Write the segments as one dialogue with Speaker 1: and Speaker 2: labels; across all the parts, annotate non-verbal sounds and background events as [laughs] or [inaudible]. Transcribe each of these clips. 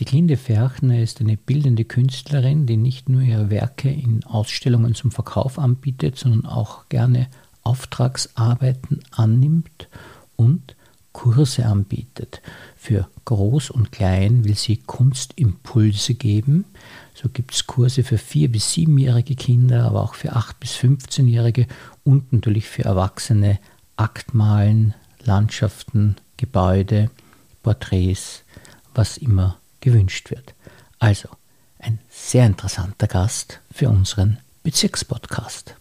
Speaker 1: Sieglinde Ferchner ist eine bildende Künstlerin, die nicht nur ihre Werke in Ausstellungen zum Verkauf anbietet, sondern auch gerne Auftragsarbeiten annimmt und Kurse anbietet. Für Groß und Klein will sie Kunstimpulse geben. So gibt es Kurse für vier- bis siebenjährige Kinder, aber auch für acht- bis 15-Jährige und natürlich für Erwachsene Aktmalen, Landschaften, Gebäude, Porträts, was immer gewünscht wird. Also ein sehr interessanter Gast für unseren Bezirkspodcast.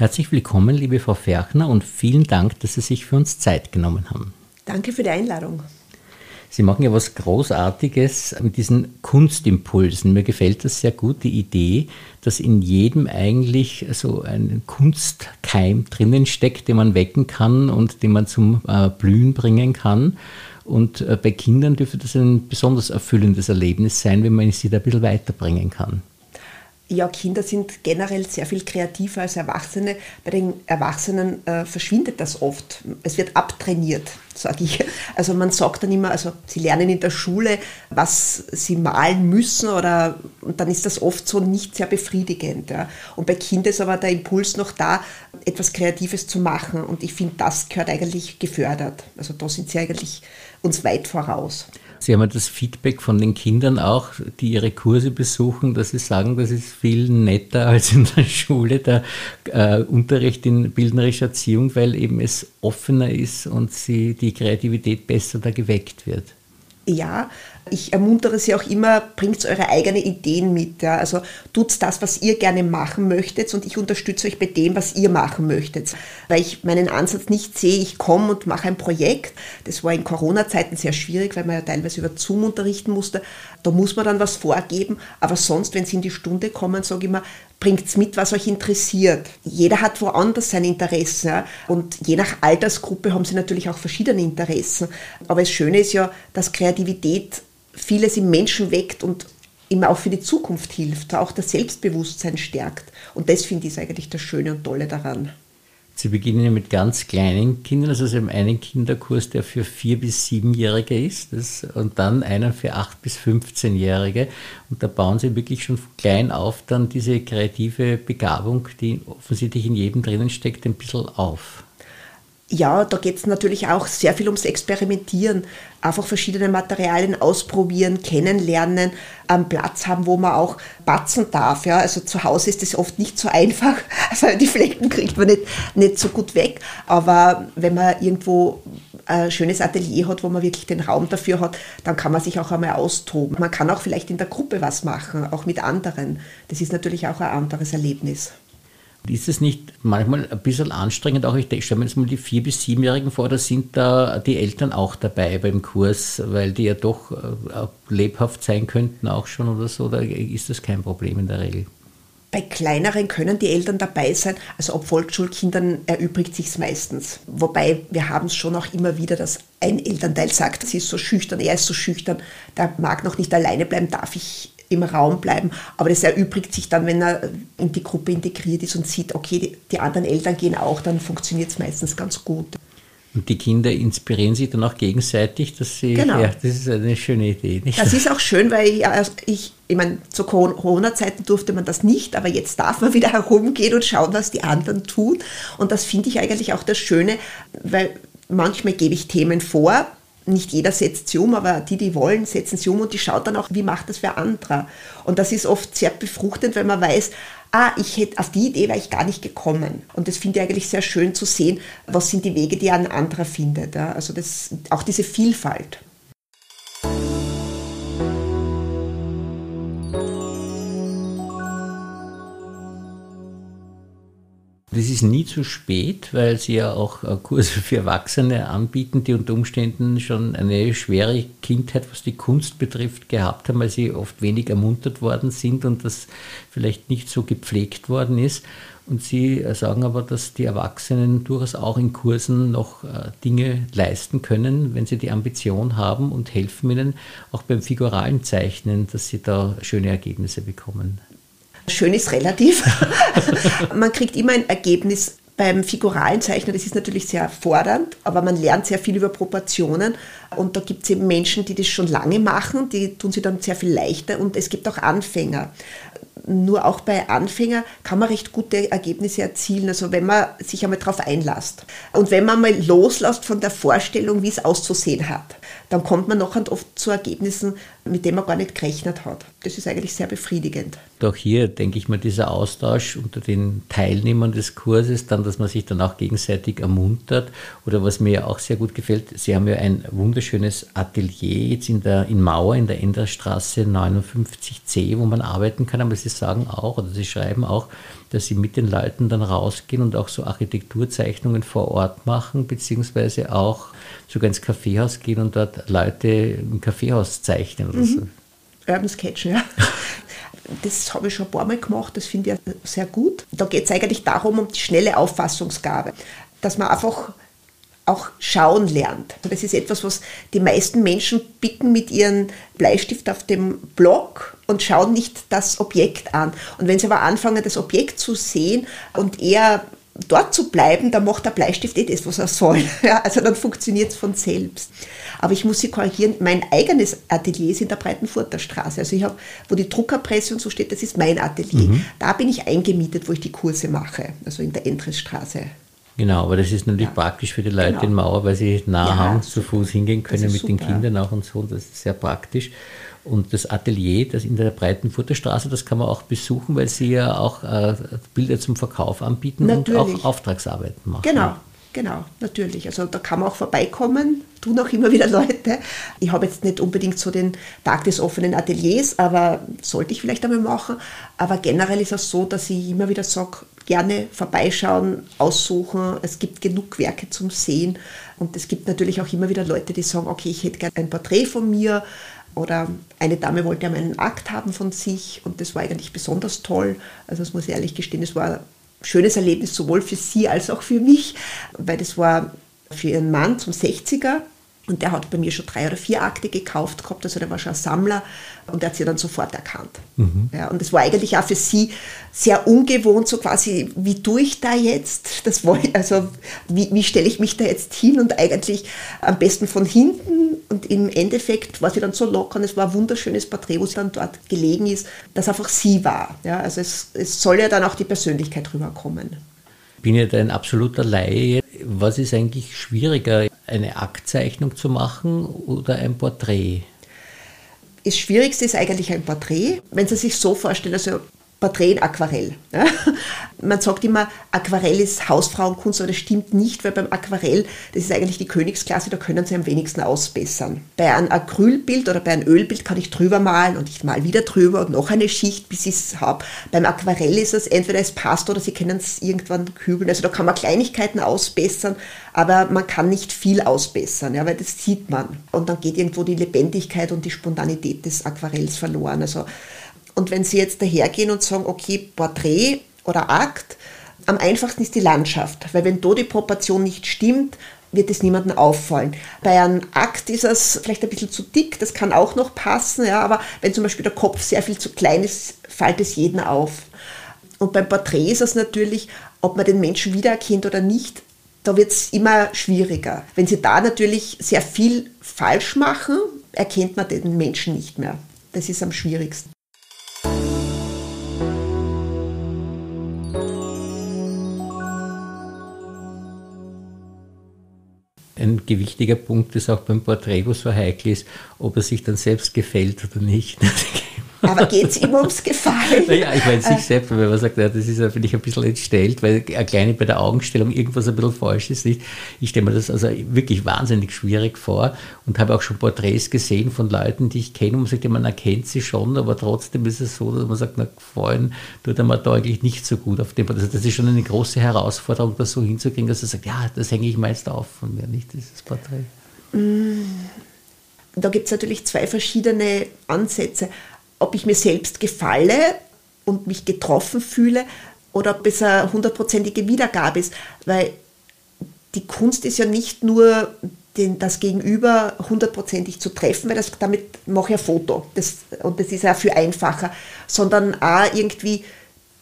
Speaker 1: Herzlich willkommen, liebe Frau Ferchner, und vielen Dank, dass Sie sich für uns Zeit genommen haben.
Speaker 2: Danke für die Einladung.
Speaker 1: Sie machen ja was Großartiges mit diesen Kunstimpulsen. Mir gefällt das sehr gut, die Idee, dass in jedem eigentlich so ein Kunstkeim drinnen steckt, den man wecken kann und den man zum äh, Blühen bringen kann. Und äh, bei Kindern dürfte das ein besonders erfüllendes Erlebnis sein, wenn man sie da ein bisschen weiterbringen kann
Speaker 2: ja, Kinder sind generell sehr viel kreativer als Erwachsene. Bei den Erwachsenen äh, verschwindet das oft. Es wird abtrainiert, sage ich. Also man sagt dann immer, also sie lernen in der Schule, was sie malen müssen oder und dann ist das oft so nicht sehr befriedigend. Ja. Und bei Kindern ist aber der Impuls noch da, etwas Kreatives zu machen. Und ich finde, das gehört eigentlich gefördert. Also da sind sie eigentlich uns weit voraus.
Speaker 1: Sie haben ja das Feedback von den Kindern auch, die ihre Kurse besuchen, dass sie sagen, das ist viel netter als in der Schule, der äh, Unterricht in bildnerischer Erziehung, weil eben es offener ist und sie die Kreativität besser da geweckt wird.
Speaker 2: Ja, ich ermuntere Sie auch immer, bringt eure eigenen Ideen mit. Ja. Also tut das, was ihr gerne machen möchtet und ich unterstütze euch bei dem, was ihr machen möchtet. Weil ich meinen Ansatz nicht sehe, ich komme und mache ein Projekt. Das war in Corona-Zeiten sehr schwierig, weil man ja teilweise über Zoom unterrichten musste. Da muss man dann was vorgeben. Aber sonst, wenn Sie in die Stunde kommen, sage ich immer, bringt's mit, was euch interessiert. Jeder hat woanders sein Interesse und je nach Altersgruppe haben sie natürlich auch verschiedene Interessen. Aber das Schöne ist ja, dass Kreativität vieles im Menschen weckt und immer auch für die Zukunft hilft, auch das Selbstbewusstsein stärkt. Und das finde ich eigentlich das Schöne und Tolle daran.
Speaker 1: Sie beginnen mit ganz kleinen Kindern, also Sie haben einen Kinderkurs, der für vier bis siebenjährige ist, das, und dann einen für acht bis 15-jährige. Und da bauen Sie wirklich schon klein auf dann diese kreative Begabung, die offensichtlich in jedem drinnen steckt, ein bisschen auf.
Speaker 2: Ja, da geht es natürlich auch sehr viel ums Experimentieren, einfach verschiedene Materialien ausprobieren, kennenlernen, einen Platz haben, wo man auch batzen darf. Ja. Also zu Hause ist das oft nicht so einfach, [laughs] also die Flecken kriegt man nicht, nicht so gut weg, aber wenn man irgendwo ein schönes Atelier hat, wo man wirklich den Raum dafür hat, dann kann man sich auch einmal austoben. Man kann auch vielleicht in der Gruppe was machen, auch mit anderen. Das ist natürlich auch ein anderes Erlebnis.
Speaker 1: Ist es nicht manchmal ein bisschen anstrengend? Auch ich stelle mir jetzt mal die vier- bis siebenjährigen vor, da sind da die Eltern auch dabei beim Kurs, weil die ja doch äh, lebhaft sein könnten auch schon oder so. Da ist das kein Problem in der Regel.
Speaker 2: Bei kleineren können die Eltern dabei sein, also ob Volksschulkindern erübrigt sich es meistens. Wobei wir haben es schon auch immer wieder, dass ein Elternteil sagt, sie ist so schüchtern, er ist so schüchtern, der mag noch nicht alleine bleiben, darf ich im Raum bleiben. Aber das erübrigt sich dann, wenn er in die Gruppe integriert ist und sieht, okay, die anderen Eltern gehen auch, dann funktioniert es meistens ganz gut.
Speaker 1: Und die Kinder inspirieren sich dann auch gegenseitig, dass sie.
Speaker 2: Genau.
Speaker 1: Ja, das ist eine schöne Idee.
Speaker 2: Nicht? Das ist auch schön, weil ich, also ich, ich meine, zu Corona-Zeiten durfte man das nicht, aber jetzt darf man wieder [laughs] herumgehen und schauen, was die anderen tun. Und das finde ich eigentlich auch das Schöne, weil manchmal gebe ich Themen vor, nicht jeder setzt sie um, aber die, die wollen, setzen sie um und die schaut dann auch, wie macht das für andere. Und das ist oft sehr befruchtend, weil man weiß, ah, ich hätte, auf die Idee wäre ich gar nicht gekommen. Und das finde ich eigentlich sehr schön zu sehen, was sind die Wege, die ein anderer findet. Also das, auch diese Vielfalt.
Speaker 1: Es ist nie zu spät, weil Sie ja auch äh, Kurse für Erwachsene anbieten, die unter Umständen schon eine schwere Kindheit, was die Kunst betrifft, gehabt haben, weil sie oft wenig ermuntert worden sind und das vielleicht nicht so gepflegt worden ist. Und Sie äh, sagen aber, dass die Erwachsenen durchaus auch in Kursen noch äh, Dinge leisten können, wenn sie die Ambition haben und helfen ihnen auch beim figuralen Zeichnen, dass sie da schöne Ergebnisse bekommen.
Speaker 2: Schön ist relativ. [laughs] man kriegt immer ein Ergebnis beim figuralen Zeichnen, das ist natürlich sehr fordernd, aber man lernt sehr viel über Proportionen. Und da gibt es eben Menschen, die das schon lange machen, die tun sie dann sehr viel leichter. Und es gibt auch Anfänger. Nur auch bei Anfängern kann man recht gute Ergebnisse erzielen, also wenn man sich einmal darauf einlasst. Und wenn man mal loslässt von der Vorstellung, wie es auszusehen hat, dann kommt man noch oft zu Ergebnissen, mit denen man gar nicht gerechnet hat. Das ist eigentlich sehr befriedigend.
Speaker 1: Doch hier denke ich mal, dieser Austausch unter den Teilnehmern des Kurses, dann, dass man sich dann auch gegenseitig ermuntert oder was mir auch sehr gut gefällt, Sie haben ja ein wunderschönes Atelier jetzt in der in Mauer in der Enderstraße 59c, wo man arbeiten kann, aber Sie sagen auch oder Sie schreiben auch, dass Sie mit den Leuten dann rausgehen und auch so Architekturzeichnungen vor Ort machen, beziehungsweise auch sogar ins Kaffeehaus gehen und dort Leute im Kaffeehaus zeichnen oder mhm. so.
Speaker 2: Urban Sketch, ja. [laughs] Das habe ich schon ein paar Mal gemacht, das finde ich sehr gut. Da geht es eigentlich darum, um die schnelle Auffassungsgabe. Dass man einfach auch schauen lernt. Das ist etwas, was die meisten Menschen picken mit ihrem Bleistift auf dem Block und schauen nicht das Objekt an. Und wenn sie aber anfangen, das Objekt zu sehen und eher dort zu bleiben, dann macht der Bleistift eh das, was er soll. [laughs] Ja, also dann funktioniert es von selbst. Aber ich muss Sie korrigieren, mein eigenes Atelier ist in der Breitenfurter Straße. Also ich habe, wo die Druckerpresse und so steht, das ist mein Atelier. Mhm. Da bin ich eingemietet, wo ich die Kurse mache, also in der Endresstraße.
Speaker 1: Genau, aber das ist natürlich ja. praktisch für die Leute genau. in Mauer, weil sie nah ja, haben, zu Fuß hingehen können mit super. den Kindern auch und so. Das ist sehr praktisch. Und das Atelier, das in der Breitenfurter Straße, das kann man auch besuchen, weil Sie ja auch äh, Bilder zum Verkauf anbieten natürlich. und auch Auftragsarbeiten machen.
Speaker 2: Genau, genau, natürlich. Also da kann man auch vorbeikommen, tun auch immer wieder [laughs] Leute. Ich habe jetzt nicht unbedingt so den Tag des offenen Ateliers, aber sollte ich vielleicht einmal machen. Aber generell ist es so, dass ich immer wieder sage, gerne vorbeischauen, aussuchen. Es gibt genug Werke zum Sehen. Und es gibt natürlich auch immer wieder Leute, die sagen, okay, ich hätte gerne ein Porträt von mir oder eine Dame wollte ja einen Akt haben von sich und das war eigentlich besonders toll. Also das muss ich ehrlich gestehen, es war ein schönes Erlebnis sowohl für sie als auch für mich, weil das war für ihren Mann zum 60er und der hat bei mir schon drei oder vier Akte gekauft gehabt, also der war schon ein Sammler und der hat sie dann sofort erkannt. Mhm. Ja, und es war eigentlich auch für sie sehr ungewohnt, so quasi, wie tue ich da jetzt? Das war, also wie, wie stelle ich mich da jetzt hin? Und eigentlich am besten von hinten. Und im Endeffekt war sie dann so locker und es war ein wunderschönes Porträt, wo sie dann dort gelegen ist, das einfach sie war. Ja, also es, es soll ja dann auch die Persönlichkeit rüberkommen.
Speaker 1: Ich bin ja ein absoluter Laie. Was ist eigentlich schwieriger, eine Aktzeichnung zu machen oder ein Porträt?
Speaker 2: Das Schwierigste ist eigentlich ein Porträt. Wenn Sie sich so vorstellen, also Porträt Aquarell. Ja? Man sagt immer, Aquarell ist Hausfrauenkunst, aber das stimmt nicht, weil beim Aquarell, das ist eigentlich die Königsklasse, da können Sie am wenigsten ausbessern. Bei einem Acrylbild oder bei einem Ölbild kann ich drüber malen und ich mal wieder drüber und noch eine Schicht, bis ich es habe. Beim Aquarell ist es entweder es passt oder Sie können es irgendwann kübeln. Also da kann man Kleinigkeiten ausbessern, aber man kann nicht viel ausbessern, ja, weil das sieht man. Und dann geht irgendwo die Lebendigkeit und die Spontanität des Aquarells verloren. Also und wenn Sie jetzt dahergehen und sagen, okay, Porträt oder Akt, am einfachsten ist die Landschaft, weil wenn da die Proportion nicht stimmt, wird es niemandem auffallen. Bei einem Akt ist es vielleicht ein bisschen zu dick, das kann auch noch passen, ja, aber wenn zum Beispiel der Kopf sehr viel zu klein ist, fällt es jedem auf. Und beim Porträt ist es natürlich, ob man den Menschen wiedererkennt oder nicht, da wird es immer schwieriger. Wenn Sie da natürlich sehr viel falsch machen, erkennt man den Menschen nicht mehr. Das ist am schwierigsten.
Speaker 1: Ein gewichtiger Punkt ist auch beim Porträt, wo es so heikel ist, ob er sich dann selbst gefällt oder nicht. [laughs]
Speaker 2: Aber geht es immer ums Gefallen?
Speaker 1: Naja, ich meine, sich selbst, wenn man sagt, ja, das ist, finde ich, ein bisschen entstellt, weil alleine bei der Augenstellung irgendwas ein bisschen falsch ist. Nicht? Ich stelle mir das also wirklich wahnsinnig schwierig vor und habe auch schon Porträts gesehen von Leuten, die ich kenne und man sagt, ja, man erkennt sie schon, aber trotzdem ist es so, dass man sagt, na, gefallen tut einem da eigentlich nicht so gut auf dem. Also das ist schon eine große Herausforderung, das so hinzukriegen, dass er sagt, ja, das hänge ich meist auf von mir, nicht dieses Porträt.
Speaker 2: Mm. Da gibt es natürlich zwei verschiedene Ansätze ob ich mir selbst gefalle und mich getroffen fühle oder ob es eine hundertprozentige Wiedergabe ist. Weil die Kunst ist ja nicht nur den, das Gegenüber hundertprozentig zu treffen, weil das, damit mache ich ein Foto. Das, und das ist ja viel einfacher, sondern auch irgendwie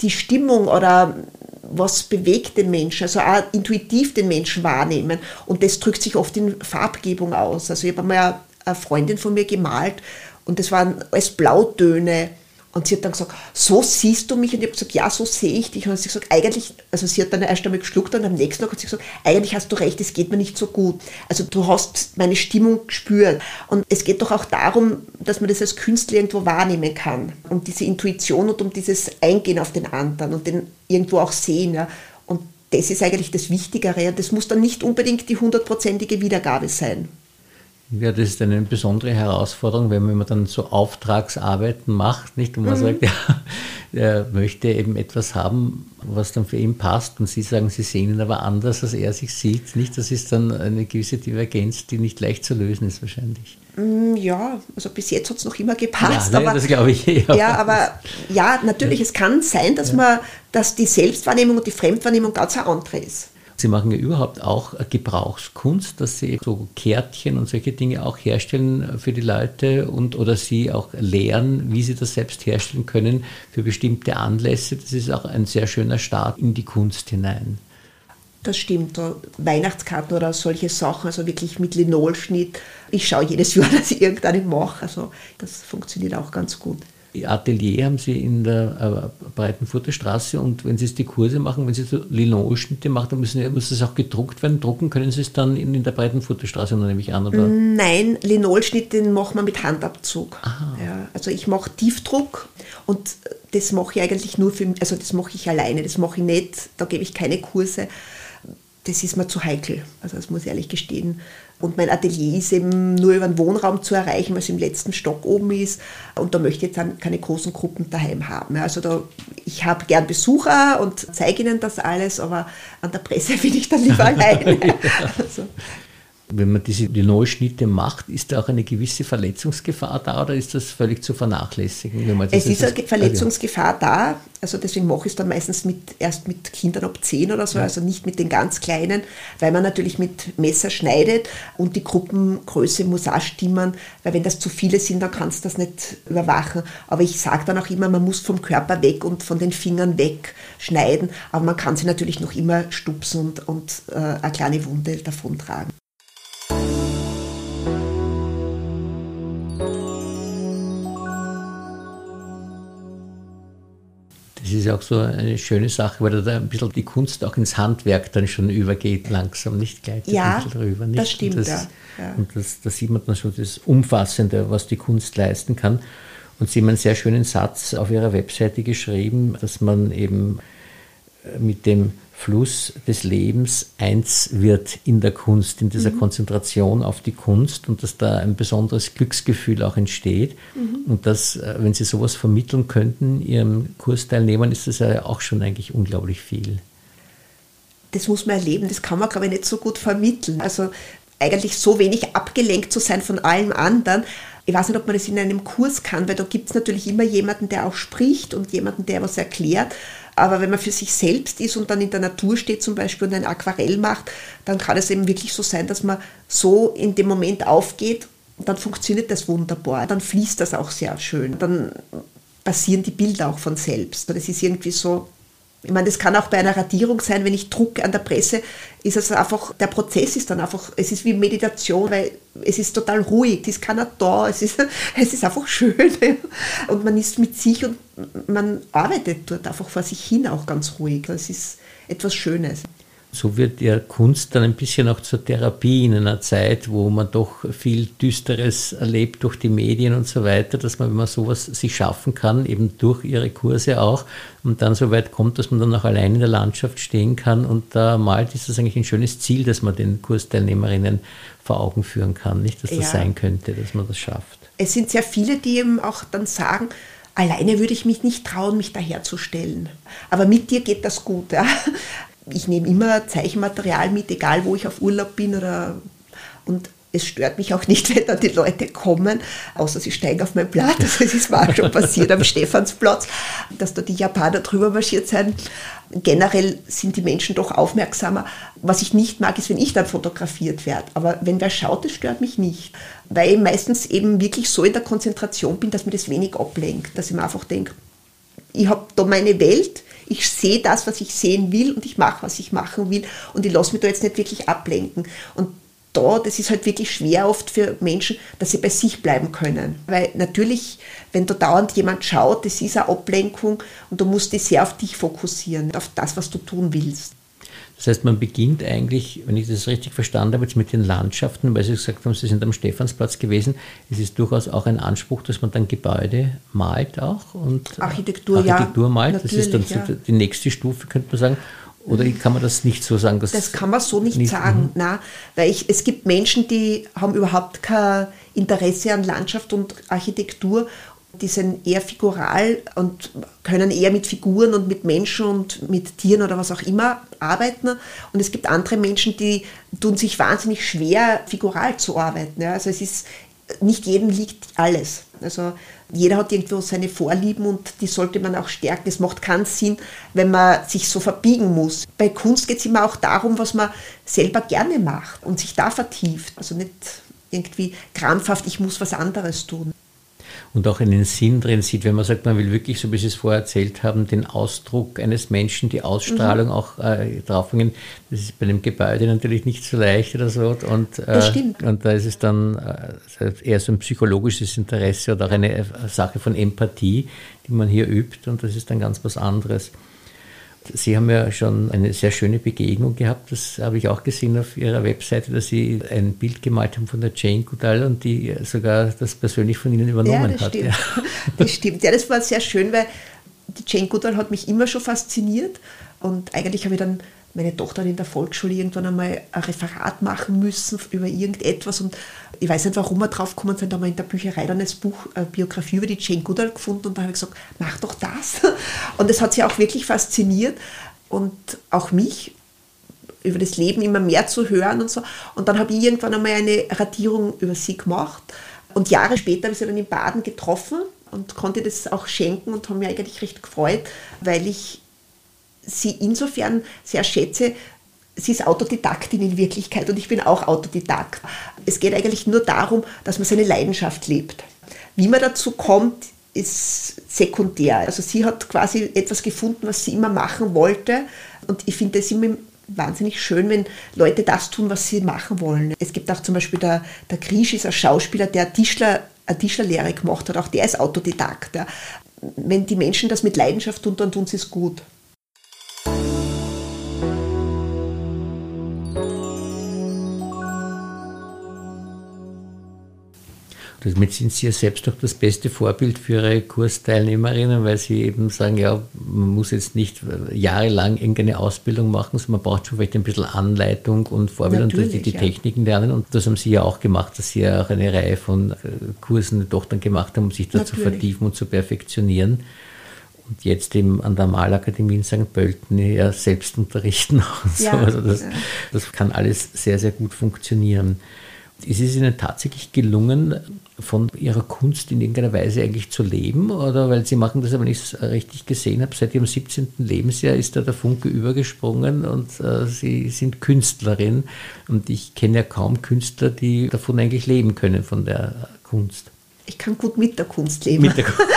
Speaker 2: die Stimmung oder was bewegt den Menschen, also auch intuitiv den Menschen wahrnehmen. Und das drückt sich oft in Farbgebung aus. Also ich habe mal eine Freundin von mir gemalt und das waren alles Blautöne. Und sie hat dann gesagt, so siehst du mich? Und ich habe gesagt, ja, so sehe ich dich. Und sie hat gesagt, eigentlich, also sie hat dann erst einmal geschluckt und am nächsten Tag hat sie gesagt, eigentlich hast du recht, es geht mir nicht so gut. Also du hast meine Stimmung gespürt. Und es geht doch auch darum, dass man das als Künstler irgendwo wahrnehmen kann. Um diese Intuition und um dieses Eingehen auf den anderen und den irgendwo auch sehen. Ja. Und das ist eigentlich das Wichtigere. Und das muss dann nicht unbedingt die hundertprozentige Wiedergabe sein.
Speaker 1: Ja, das ist eine besondere Herausforderung, wenn man dann so Auftragsarbeiten macht, nicht? Und man mhm. sagt, [laughs] ja, er möchte eben etwas haben, was dann für ihn passt. Und Sie sagen, Sie sehen ihn aber anders, als er sich sieht. Nicht? Das ist dann eine gewisse Divergenz, die nicht leicht zu lösen ist, wahrscheinlich.
Speaker 2: Mm, ja, also bis jetzt hat es noch immer gepasst.
Speaker 1: Ja, ne, aber, das glaube ich.
Speaker 2: Ja, ja aber ja, natürlich, ja. es kann sein, dass man, dass die Selbstwahrnehmung und die Fremdwahrnehmung ganz eine andere ist.
Speaker 1: Sie machen ja überhaupt auch Gebrauchskunst, dass Sie so Kärtchen und solche Dinge auch herstellen für die Leute und oder Sie auch lehren, wie Sie das selbst herstellen können für bestimmte Anlässe. Das ist auch ein sehr schöner Start in die Kunst hinein.
Speaker 2: Das stimmt. Weihnachtskarten oder solche Sachen, also wirklich mit Linolschnitt. Ich schaue jedes Jahr, [laughs] dass ich irgendeine mache. Also das funktioniert auch ganz gut.
Speaker 1: Atelier haben Sie in der äh, Breitenfurter Straße und wenn Sie die Kurse machen, wenn Sie so Linoschnitte machen, dann müssen, muss das auch gedruckt werden. Drucken können Sie es dann in, in der Breitenfurter Straße, nehme ich an, oder?
Speaker 2: Nein, Linolschnitt, den machen wir mit Handabzug. Ja, also ich mache Tiefdruck und das mache ich eigentlich nur für, also das mache ich alleine, das mache ich nicht, da gebe ich keine Kurse. Das ist mir zu heikel, also das muss ich ehrlich gestehen. Und mein Atelier ist eben nur über den Wohnraum zu erreichen, weil es im letzten Stock oben ist. Und da möchte ich jetzt dann keine großen Gruppen daheim haben. Also da, ich habe gern Besucher und zeige ihnen das alles, aber an der Presse [laughs] bin ich dann lieber alleine. [laughs] Also,
Speaker 1: wenn man diese die Neuschnitte macht, ist da auch eine gewisse Verletzungsgefahr da oder ist das völlig zu vernachlässigen?
Speaker 2: es ist eine Verletzungsgefahr da, also deswegen mache ich es dann meistens mit, erst mit Kindern ab 10 oder so, ja. also nicht mit den ganz Kleinen, weil man natürlich mit Messer schneidet und die Gruppengröße muss auch stimmen, weil wenn das zu viele sind, dann kannst du das nicht überwachen. Aber ich sage dann auch immer, man muss vom Körper weg und von den Fingern weg schneiden, aber man kann sie natürlich noch immer stupsen und, und äh, eine kleine Wunde davon
Speaker 1: Das ist ja auch so eine schöne Sache, weil da ein bisschen die Kunst auch ins Handwerk dann schon übergeht, langsam, nicht gleich
Speaker 2: ja, drüber. Nicht? das stimmt.
Speaker 1: Und
Speaker 2: das,
Speaker 1: ja. Und das, da sieht man dann schon das Umfassende, was die Kunst leisten kann. Und Sie haben einen sehr schönen Satz auf Ihrer Webseite geschrieben, dass man eben mit dem Fluss des Lebens eins wird in der Kunst, in dieser mhm. Konzentration auf die Kunst und dass da ein besonderes Glücksgefühl auch entsteht. Mhm. Und dass, äh, wenn Sie sowas vermitteln könnten, Ihren Kursteilnehmern, ist das ja auch schon eigentlich unglaublich viel.
Speaker 2: Das muss man erleben, das kann man, glaube ich, nicht so gut vermitteln. Also eigentlich so wenig abgelenkt zu sein von allem anderen. Ich weiß nicht, ob man das in einem Kurs kann, weil da gibt es natürlich immer jemanden, der auch spricht und jemanden, der was erklärt. Aber wenn man für sich selbst ist und dann in der Natur steht zum Beispiel und ein Aquarell macht, dann kann es eben wirklich so sein, dass man so in dem Moment aufgeht und dann funktioniert das wunderbar. Dann fließt das auch sehr schön. Dann passieren die Bilder auch von selbst. Das ist irgendwie so ich meine, das kann auch bei einer Radierung sein, wenn ich drucke an der Presse, ist es einfach, der Prozess ist dann einfach, es ist wie Meditation, weil es ist total ruhig, es ist keiner da, es ist, [laughs] es ist einfach schön. Und man ist mit sich und man arbeitet dort einfach vor sich hin auch ganz ruhig. Das ist etwas Schönes.
Speaker 1: So wird ja Kunst dann ein bisschen auch zur Therapie in einer Zeit, wo man doch viel Düsteres erlebt durch die Medien und so weiter, dass man, wenn man sowas sich schaffen kann, eben durch ihre Kurse auch, und dann so weit kommt, dass man dann auch allein in der Landschaft stehen kann und da malt, ist das eigentlich ein schönes Ziel, das man den Kursteilnehmerinnen vor Augen führen kann, nicht, dass das ja. sein könnte, dass man das schafft.
Speaker 2: Es sind sehr viele, die eben auch dann sagen, alleine würde ich mich nicht trauen, mich daherzustellen. Aber mit dir geht das gut. Ja? Ich nehme immer Zeichenmaterial mit, egal wo ich auf Urlaub bin oder und es stört mich auch nicht, [laughs] wenn da die Leute kommen, außer sie steigen auf mein Blatt. Also es ist mal schon passiert am [laughs] Stephansplatz, dass da die Japaner drüber marschiert sind. Generell sind die Menschen doch aufmerksamer. Was ich nicht mag, ist, wenn ich dann fotografiert werde. Aber wenn wer schaut, das stört mich nicht. Weil ich meistens eben wirklich so in der Konzentration bin, dass mir das wenig ablenkt. Dass ich mir einfach denke, ich habe da meine Welt, ich sehe das, was ich sehen will und ich mache, was ich machen will und ich lasse mich da jetzt nicht wirklich ablenken. Und da, das ist halt wirklich schwer oft für Menschen, dass sie bei sich bleiben können. Weil natürlich, wenn da dauernd jemand schaut, das ist eine Ablenkung und du musst dich sehr auf dich fokussieren, auf das, was du tun willst.
Speaker 1: Das heißt, man beginnt eigentlich, wenn ich das richtig verstanden habe, jetzt mit den Landschaften, weil Sie gesagt haben, Sie sind am Stephansplatz gewesen. Es ist durchaus auch ein Anspruch, dass man dann Gebäude malt auch und
Speaker 2: Architektur,
Speaker 1: Architektur
Speaker 2: ja,
Speaker 1: malt. Das ist dann ja. die nächste Stufe, könnte man sagen. Oder kann man das nicht so sagen?
Speaker 2: das kann man so nicht, nicht sagen, mhm. nein, weil ich, es gibt Menschen, die haben überhaupt kein Interesse an Landschaft und Architektur. Die sind eher figural und können eher mit Figuren und mit Menschen und mit Tieren oder was auch immer arbeiten. Und es gibt andere Menschen, die tun sich wahnsinnig schwer, figural zu arbeiten. Ja. Also es ist, nicht jedem liegt alles. Also jeder hat irgendwo seine Vorlieben und die sollte man auch stärken. Es macht keinen Sinn, wenn man sich so verbiegen muss. Bei Kunst geht es immer auch darum, was man selber gerne macht und sich da vertieft. Also nicht irgendwie krampfhaft, ich muss was anderes tun
Speaker 1: und auch einen Sinn drin sieht, wenn man sagt, man will wirklich, so wie Sie es vorher erzählt haben, den Ausdruck eines Menschen, die Ausstrahlung mhm. auch äh, draufbringen. Das ist bei einem Gebäude natürlich nicht so leicht oder so. Und, äh, und da ist es dann äh, eher so ein psychologisches Interesse oder auch eine äh, Sache von Empathie, die man hier übt und das ist dann ganz was anderes. Sie haben ja schon eine sehr schöne Begegnung gehabt. Das habe ich auch gesehen auf Ihrer Webseite, dass Sie ein Bild gemalt haben von der Jane Goodall und die sogar das persönlich von Ihnen übernommen
Speaker 2: ja, das
Speaker 1: hat.
Speaker 2: Stimmt. Ja. [laughs] [laughs] Das stimmt. Ja, das war sehr schön, weil die Jane Goodall hat mich immer schon fasziniert und eigentlich habe ich dann meine Tochter in der Volksschule irgendwann einmal ein Referat machen müssen über irgendetwas und ich weiß nicht, warum wir drauf gekommen sind, da haben wir in der Bücherei dann das Buch, eine Biografie über die Jane Goodall gefunden und da habe ich gesagt, mach doch das. [laughs] Und das hat sie auch wirklich fasziniert und auch mich über das Leben immer mehr zu hören und so. Und dann habe ich irgendwann einmal eine Radierung über sie gemacht und Jahre später habe ich sie dann in Baden getroffen und konnte das auch schenken und habe mich eigentlich recht gefreut, weil ich sie insofern sehr schätze, sie ist Autodidaktin in Wirklichkeit und ich bin auch Autodidakt. Es geht eigentlich nur darum, dass man seine Leidenschaft lebt. Wie man dazu kommt, ist sekundär. Also sie hat quasi etwas gefunden, was sie immer machen wollte und ich finde es immer wahnsinnig schön, wenn Leute das tun, was sie machen wollen. Es gibt auch zum Beispiel der, der Grisch ist ein Schauspieler, der Tischler, eine Tischlerlehre gemacht hat, auch der ist Autodidakt. Wenn die Menschen das mit Leidenschaft tun, dann tun sie es gut.
Speaker 1: Damit sind Sie ja selbst auch das beste Vorbild für Ihre Kursteilnehmerinnen, weil Sie eben sagen, ja, man muss jetzt nicht jahrelang irgendeine Ausbildung machen, sondern man braucht schon vielleicht ein bisschen Anleitung und Vorbild Natürlich, und die, die ja. Techniken lernen. Und das haben Sie ja auch gemacht, dass Sie ja auch eine Reihe von äh, Kursen doch dann gemacht haben, um sich da Natürlich. zu vertiefen und zu perfektionieren. Und jetzt eben an der Malakademie in St. Pölten ja selbst unterrichten. Und [laughs] ja, so. Also das, ja. das kann alles sehr, sehr gut funktionieren. Ist es Ihnen tatsächlich gelungen, von Ihrer Kunst in irgendeiner Weise eigentlich zu leben? Oder weil Sie machen das, wenn ich es richtig gesehen habe, seit Ihrem 17. Lebensjahr ist da der Funke übergesprungen und äh, Sie sind Künstlerin. Und ich kenne ja kaum Künstler, die davon eigentlich leben können, von der Kunst.
Speaker 2: Ich kann gut mit der Kunst leben. Mit der Kunst.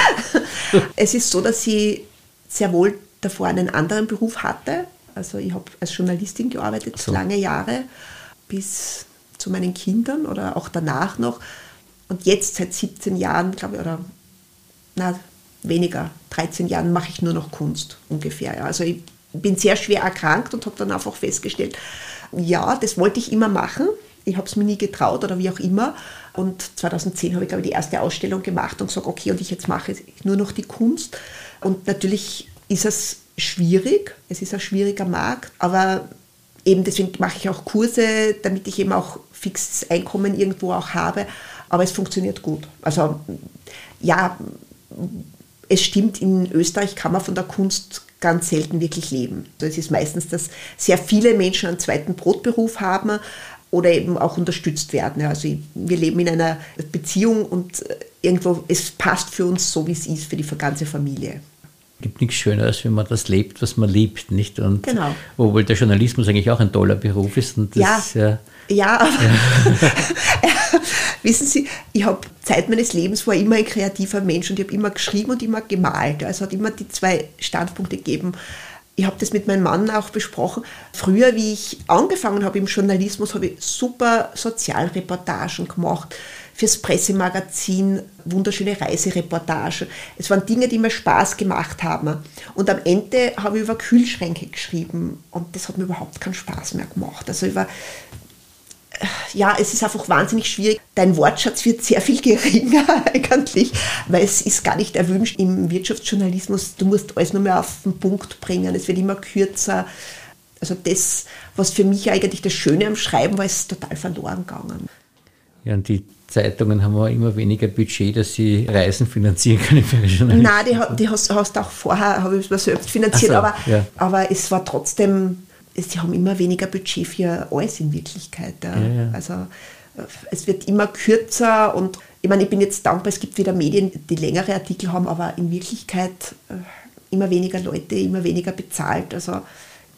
Speaker 2: [laughs] es ist so, dass ich sehr wohl davor einen anderen Beruf hatte. Also ich habe als Journalistin gearbeitet, so. lange Jahre, bis zu meinen Kindern oder auch danach noch. Und jetzt seit 17 Jahren, glaube ich, oder na, weniger, 13 Jahren mache ich nur noch Kunst ungefähr. Ja. Also ich bin sehr schwer erkrankt und habe dann einfach festgestellt, ja, das wollte ich immer machen. Ich habe es mir nie getraut oder wie auch immer. Und 2010 habe ich, glaube ich, die erste Ausstellung gemacht und gesagt, okay, und ich jetzt mache nur noch die Kunst. Und natürlich ist es schwierig, es ist ein schwieriger Markt, aber eben deswegen mache ich auch Kurse, damit ich eben auch fixes Einkommen irgendwo auch habe. Aber es funktioniert gut. Also ja, es stimmt, in Österreich kann man von der Kunst ganz selten wirklich leben. Also es ist meistens, dass sehr viele Menschen einen zweiten Brotberuf haben oder eben auch unterstützt werden. Also wir leben in einer Beziehung und irgendwo, es passt für uns so, wie es ist, für die ganze Familie
Speaker 1: gibt nichts Schöneres, wenn man das lebt, was man liebt, nicht? Und
Speaker 2: genau.
Speaker 1: Obwohl der Journalismus eigentlich auch ein toller Beruf ist. Und
Speaker 2: das, ja, ja, ja, [laughs] aber ja. [laughs] wissen Sie, ich habe Zeit meines Lebens war immer ein kreativer Mensch und ich habe immer geschrieben und immer gemalt. Also hat immer die zwei Standpunkte gegeben. Ich habe das mit meinem Mann auch besprochen. Früher, wie ich angefangen habe im Journalismus, habe ich super Sozialreportagen gemacht fürs Pressemagazin wunderschöne Reisereportagen. Es waren Dinge, die mir Spaß gemacht haben. Und am Ende habe ich über Kühlschränke geschrieben und das hat mir überhaupt keinen Spaß mehr gemacht. Also über ja, es ist einfach wahnsinnig schwierig. Dein Wortschatz wird sehr viel [laughs] geringer eigentlich, weil es ist gar nicht erwünscht im Wirtschaftsjournalismus. Du musst alles nur mehr auf den Punkt bringen. Es wird immer kürzer. Also das, was für mich eigentlich das Schöne am Schreiben war, ist total verloren gegangen.
Speaker 1: Ja, und die Zeitungen haben auch immer weniger Budget, dass sie Reisen finanzieren können für Journalisten.
Speaker 2: Nein, die, die hast, hast auch vorher, habe ich es selbst finanziert, so, aber, ja. aber es war trotzdem, sie haben immer weniger Budget für alles in Wirklichkeit. Ja. Ja, also es wird immer kürzer und ich meine, ich bin jetzt dankbar, es gibt wieder Medien, die längere Artikel haben, aber in Wirklichkeit äh, immer weniger Leute, immer weniger bezahlt. Also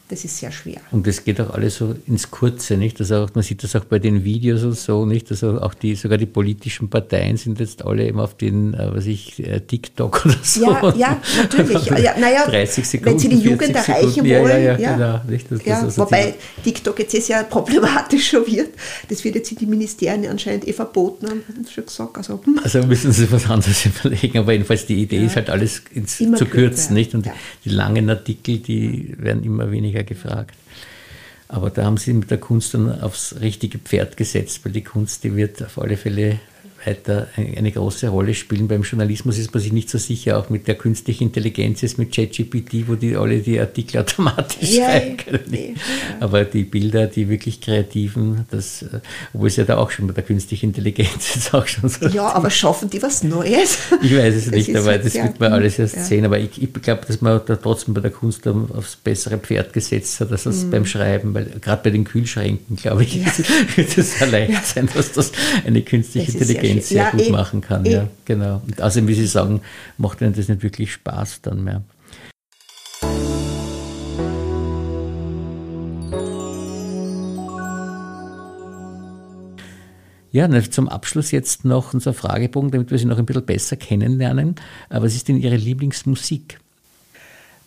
Speaker 2: das ist sehr schwer.
Speaker 1: Und das geht auch alles so ins Kurze, nicht? Also auch, man sieht das auch bei den Videos und so, nicht? Also auch die, sogar die politischen Parteien sind jetzt alle eben auf den, äh, was ich, äh, TikTok [laughs] oder so.
Speaker 2: Ja, ja natürlich. [laughs] ja, naja,
Speaker 1: 30 Sekunden,
Speaker 2: wenn sie die Jugend erreichen wollen. Ja, ja, ja, genau.
Speaker 1: Nicht?
Speaker 2: Das, ja, das wobei TikTok jetzt sehr problematischer wird. Das wird jetzt in die Ministerien anscheinend eh verboten, haben sie schon gesagt. Also,
Speaker 1: hm. also müssen sie was anderes [laughs] überlegen, aber jedenfalls die Idee ja. ist halt alles ins, zu kürzen, nicht? Und die langen Artikel, die werden immer weniger gefragt. Aber da haben sie mit der Kunst dann aufs richtige Pferd gesetzt, weil die Kunst, die wird auf alle Fälle weiter eine große Rolle spielen. Beim Journalismus ist man sich nicht so sicher, auch mit der künstlichen Intelligenz, jetzt mit ChatGPT, wo die alle die Artikel automatisch ja, schreiben können. Nee. Aber die Bilder, die wirklich kreativen, das, äh, obwohl es ja da auch schon mit der künstlichen Intelligenz [laughs] ist auch schon so.
Speaker 2: Ja, aber schaffen die was Neues?
Speaker 1: Ich weiß es nicht, aber das wird man alles erst ja. sehen. Aber ich, ich glaube, dass man da trotzdem bei der Kunst aufs bessere Pferd gesetzt hat, als mhm. beim Schreiben, weil gerade bei den Kühlschränken, glaube ich, ja. [laughs] wird es [laughs] erleichtert sein, dass das eine künstliche Intelligenz Intelligenz sehr ja, gut eh, machen kann. Eh. Ja, genau. Und außerdem, wie Sie sagen, macht Ihnen das nicht wirklich Spaß dann mehr. Ja, zum Abschluss jetzt noch unser Fragebogen, damit wir Sie noch ein bisschen besser kennenlernen. Was ist denn Ihre Lieblingsmusik?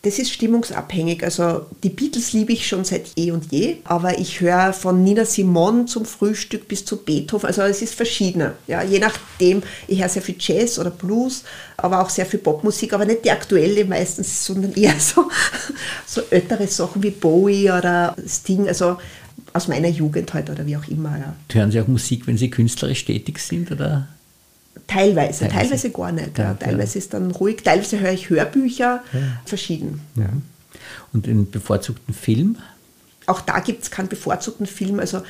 Speaker 2: Das ist stimmungsabhängig. Also die Beatles liebe ich schon seit eh und je, aber ich höre von Nina Simon zum Frühstück bis zu Beethoven. Also es ist verschiedener. Ja, je nachdem, ich höre sehr viel Jazz oder Blues, aber auch sehr viel Popmusik, aber nicht die aktuelle meistens, sondern eher [laughs] so, so ältere Sachen wie Bowie oder Sting, also aus meiner Jugend halt oder wie auch immer. Ja.
Speaker 1: Hören Sie auch Musik, wenn Sie künstlerisch tätig sind? Oder?
Speaker 2: Teilweise, teilweise, teilweise gar nicht. Ja, teilweise ja. ist dann ruhig, teilweise höre ich Hörbücher, ja. verschieden.
Speaker 1: Und den bevorzugten Film?
Speaker 2: Auch da gibt es keinen bevorzugten Film. Also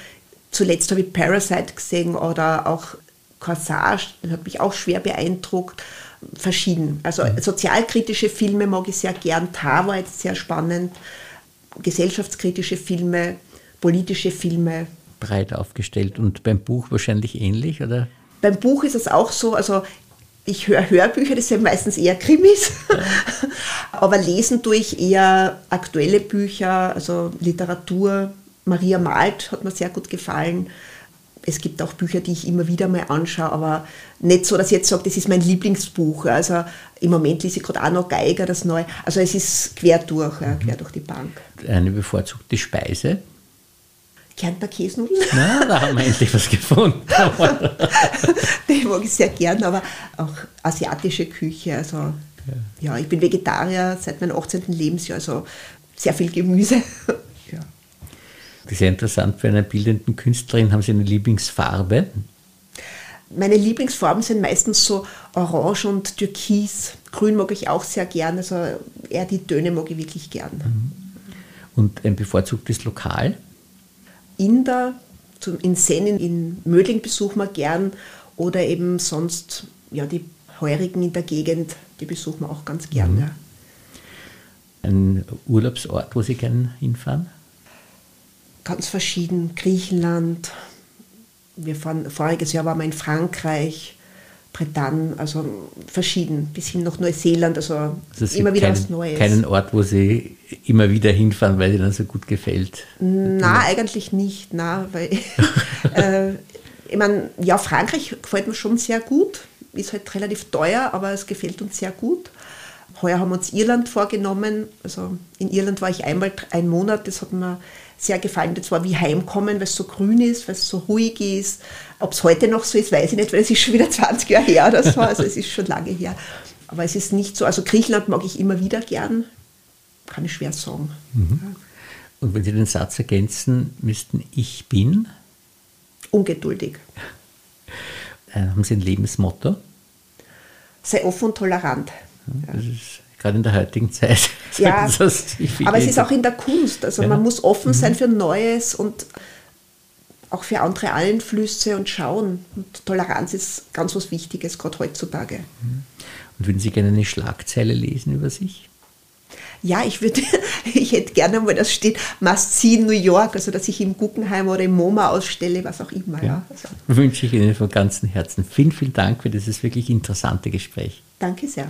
Speaker 2: zuletzt habe ich Parasite gesehen oder auch Corsage, das hat mich auch schwer beeindruckt. Verschieden. Also mhm. sozialkritische Filme mag ich sehr gern. Tar war jetzt sehr spannend. Gesellschaftskritische Filme, politische Filme.
Speaker 1: Breit aufgestellt und beim Buch wahrscheinlich ähnlich, oder?
Speaker 2: Beim Buch ist es auch so, also ich höre Hörbücher, das sind meistens eher Krimis, [laughs] aber lesen tue ich eher aktuelle Bücher, also Literatur. Maria Malt hat mir sehr gut gefallen. Es gibt auch Bücher, die ich immer wieder mal anschaue, aber nicht so, dass ich jetzt sage, das ist mein Lieblingsbuch. Also im Moment lese ich gerade auch noch Geiger, das Neue. Also es ist quer durch, ja, quer durch die Bank.
Speaker 1: Eine bevorzugte Speise?
Speaker 2: Kärntner Käsenudeln.
Speaker 1: Na, da haben wir endlich was gefunden. [laughs]
Speaker 2: Die mag ich sehr gern, aber auch asiatische Küche. Also, ja. ja. ich bin Vegetarier seit meinem 18. Lebensjahr. Also sehr viel Gemüse. [laughs] ja.
Speaker 1: Das ist sehr interessant, für eine bildenden Künstlerin haben Sie eine Lieblingsfarbe?
Speaker 2: Meine Lieblingsfarben sind meistens so Orange und Türkis. Grün mag ich auch sehr gern, also eher die Töne mag ich wirklich gern. Mhm.
Speaker 1: Und ein bevorzugtes Lokal?
Speaker 2: Inder, in Sennen, in Mödling besuchen wir gern oder eben sonst ja, die Heurigen in der Gegend, die besuchen wir auch ganz gern. Mhm. Ja.
Speaker 1: Ein Urlaubsort, wo Sie gerne hinfahren?
Speaker 2: Ganz verschieden. Griechenland. Wir fahren, voriges Jahr waren wir in Frankreich, Bretagne, also verschieden, bis hin nach Neuseeland, also, also immer wieder keinen, was Neues.
Speaker 1: Keinen Ort, wo Sie immer wieder hinfahren, weil Ihnen so gut gefällt?
Speaker 2: Na, eigentlich nicht, na, weil [laughs] äh, ich meine, ja, Frankreich gefällt mir schon sehr gut, ist halt relativ teuer, aber es gefällt uns sehr gut. Heuer haben wir uns Irland vorgenommen. Also in Irland war ich einmal einen Monat, das hat mir sehr gefallen. Das war wie Heimkommen, weil es so grün ist, weil es so ruhig ist. Ob es heute noch so ist, weiß ich nicht, weil es ist schon wieder [laughs] 20 Jahre her oder so. Also es ist schon lange her. Aber es ist nicht so. Also Griechenland mag ich immer wieder gern. Kann ich schwer sagen. Mhm.
Speaker 1: Und wenn Sie den Satz ergänzen müssten, ich bin?
Speaker 2: Ungeduldig.
Speaker 1: Äh, haben Sie ein Lebensmotto?
Speaker 2: Sei offen und tolerant.
Speaker 1: Das ist gerade in der heutigen Zeit. [laughs]
Speaker 2: Ja, aber es ist auch in der Kunst. Also ja. man muss offen sein mhm. für Neues und auch für andere Einflüsse und schauen. Und Toleranz ist ganz was Wichtiges, gerade heutzutage. Mhm.
Speaker 1: Und würden Sie gerne eine Schlagzeile lesen über sich?
Speaker 2: Ja, ich würde, [laughs] ich hätte gerne mal, das steht Must See New York, also dass ich im Guggenheim oder im MoMA ausstelle, was auch immer. Ja. Also.
Speaker 1: Wünsche ich Ihnen von ganzem Herzen. Vielen, vielen Dank für dieses wirklich interessante Gespräch.
Speaker 2: Danke sehr.